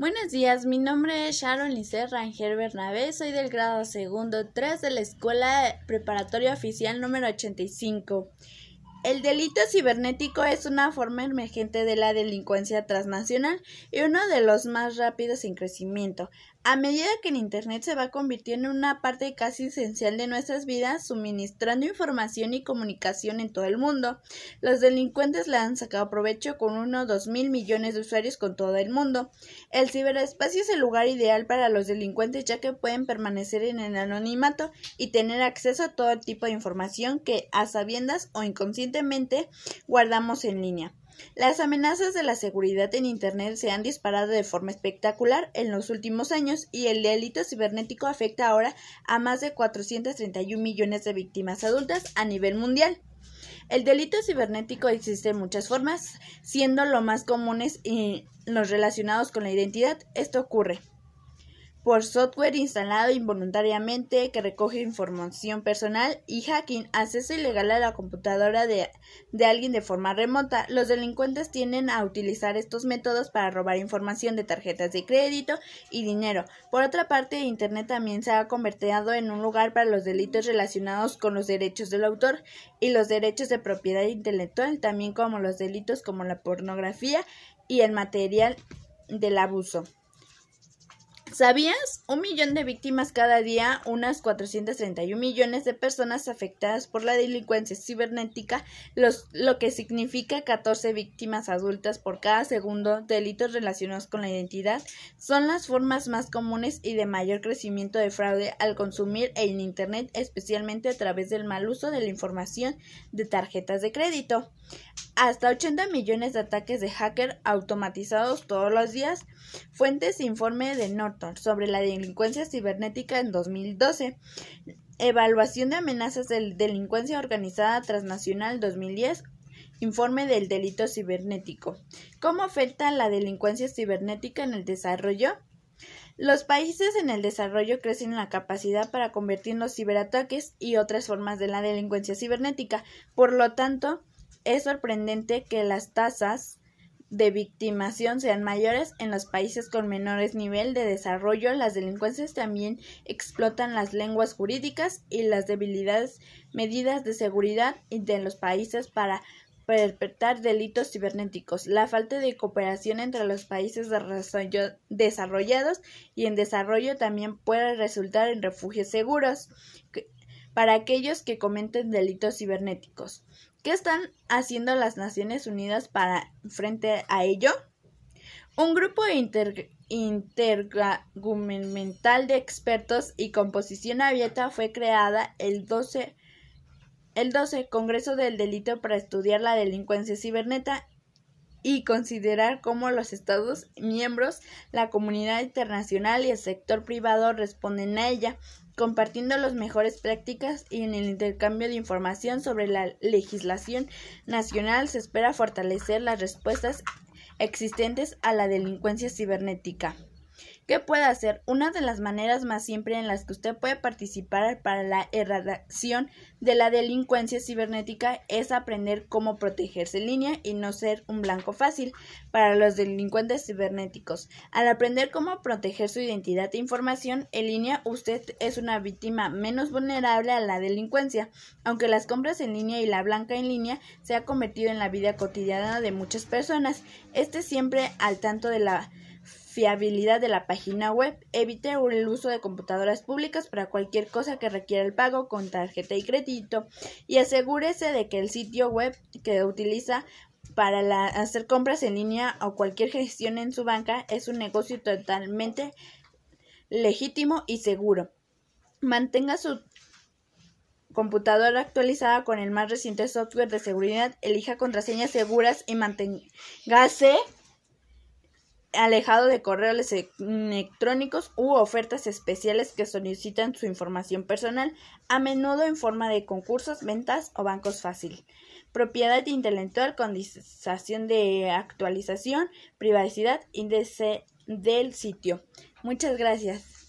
Buenos días, mi nombre es Sharon Lice Rangel Bernabé, soy del grado segundo 3 de la Escuela Preparatoria Oficial número 85. El delito cibernético es una forma emergente de la delincuencia transnacional y uno de los más rápidos en crecimiento. A medida que el Internet se va convirtiendo en una parte casi esencial de nuestras vidas, suministrando información y comunicación en todo el mundo, los delincuentes le han sacado provecho con uno o dos mil millones de usuarios con todo el mundo. El ciberespacio es el lugar ideal para los delincuentes ya que pueden permanecer en el anonimato y tener acceso a todo tipo de información que, a sabiendas o inconscientemente, guardamos en línea. Las amenazas de la seguridad en Internet se han disparado de forma espectacular en los últimos años y el delito cibernético afecta ahora a más de 431 millones de víctimas adultas a nivel mundial. El delito cibernético existe en muchas formas, siendo lo más comunes y los relacionados con la identidad. Esto ocurre por software instalado involuntariamente que recoge información personal y hacking, acceso ilegal a la computadora de, de, alguien de forma remota. Los delincuentes tienden a utilizar estos métodos para robar información de tarjetas de crédito y dinero. Por otra parte, Internet también se ha convertido en un lugar para los delitos relacionados con los derechos del autor y los derechos de propiedad intelectual, también como los delitos como la pornografía y el material del abuso. ¿Sabías? Un millón de víctimas cada día, unas 431 millones de personas afectadas por la delincuencia cibernética, lo que significa 14 víctimas adultas por cada segundo. Delitos relacionados con la identidad son las formas más comunes y de mayor crecimiento de fraude al consumir en Internet, especialmente a través del mal uso de la información de tarjetas de crédito. Hasta 80 millones de ataques de hacker automatizados todos los días. Fuentes informe de Norton sobre la delincuencia cibernética en 2012. Evaluación de amenazas de delincuencia organizada transnacional 2010. Informe del delito cibernético. ¿Cómo afecta la delincuencia cibernética en el desarrollo? Los países en el desarrollo crecen en la capacidad para convertir los ciberataques y otras formas de la delincuencia cibernética. Por lo tanto, es sorprendente que las tasas de victimación sean mayores en los países con menores nivel de desarrollo. Las delincuencias también explotan las lenguas jurídicas y las debilidades medidas de seguridad de los países para perpetrar delitos cibernéticos. La falta de cooperación entre los países desarrollados y en desarrollo también puede resultar en refugios seguros para aquellos que cometen delitos cibernéticos. ¿Qué están haciendo las Naciones Unidas para frente a ello? Un grupo intergubernamental de expertos y composición abierta fue creada el 12, el 12 Congreso del Delito para estudiar la delincuencia cibernética y considerar cómo los Estados miembros, la comunidad internacional y el sector privado responden a ella compartiendo las mejores prácticas y en el intercambio de información sobre la legislación nacional se espera fortalecer las respuestas existentes a la delincuencia cibernética. ¿Qué puede hacer? Una de las maneras más simples en las que usted puede participar para la erradicación de la delincuencia cibernética es aprender cómo protegerse en línea y no ser un blanco fácil para los delincuentes cibernéticos. Al aprender cómo proteger su identidad e información en línea, usted es una víctima menos vulnerable a la delincuencia, aunque las compras en línea y la blanca en línea se ha convertido en la vida cotidiana de muchas personas. Este siempre al tanto de la fiabilidad de la página web. Evite el uso de computadoras públicas para cualquier cosa que requiera el pago con tarjeta y crédito. Y asegúrese de que el sitio web que utiliza para hacer compras en línea o cualquier gestión en su banca es un negocio totalmente legítimo y seguro. Mantenga su computadora actualizada con el más reciente software de seguridad, elija contraseñas seguras y manténgase alejado de correos electrónicos u ofertas especiales que solicitan su información personal, a menudo en forma de concursos, ventas o bancos fácil. Propiedad intelectual, condición de actualización, privacidad, índice del sitio. Muchas gracias.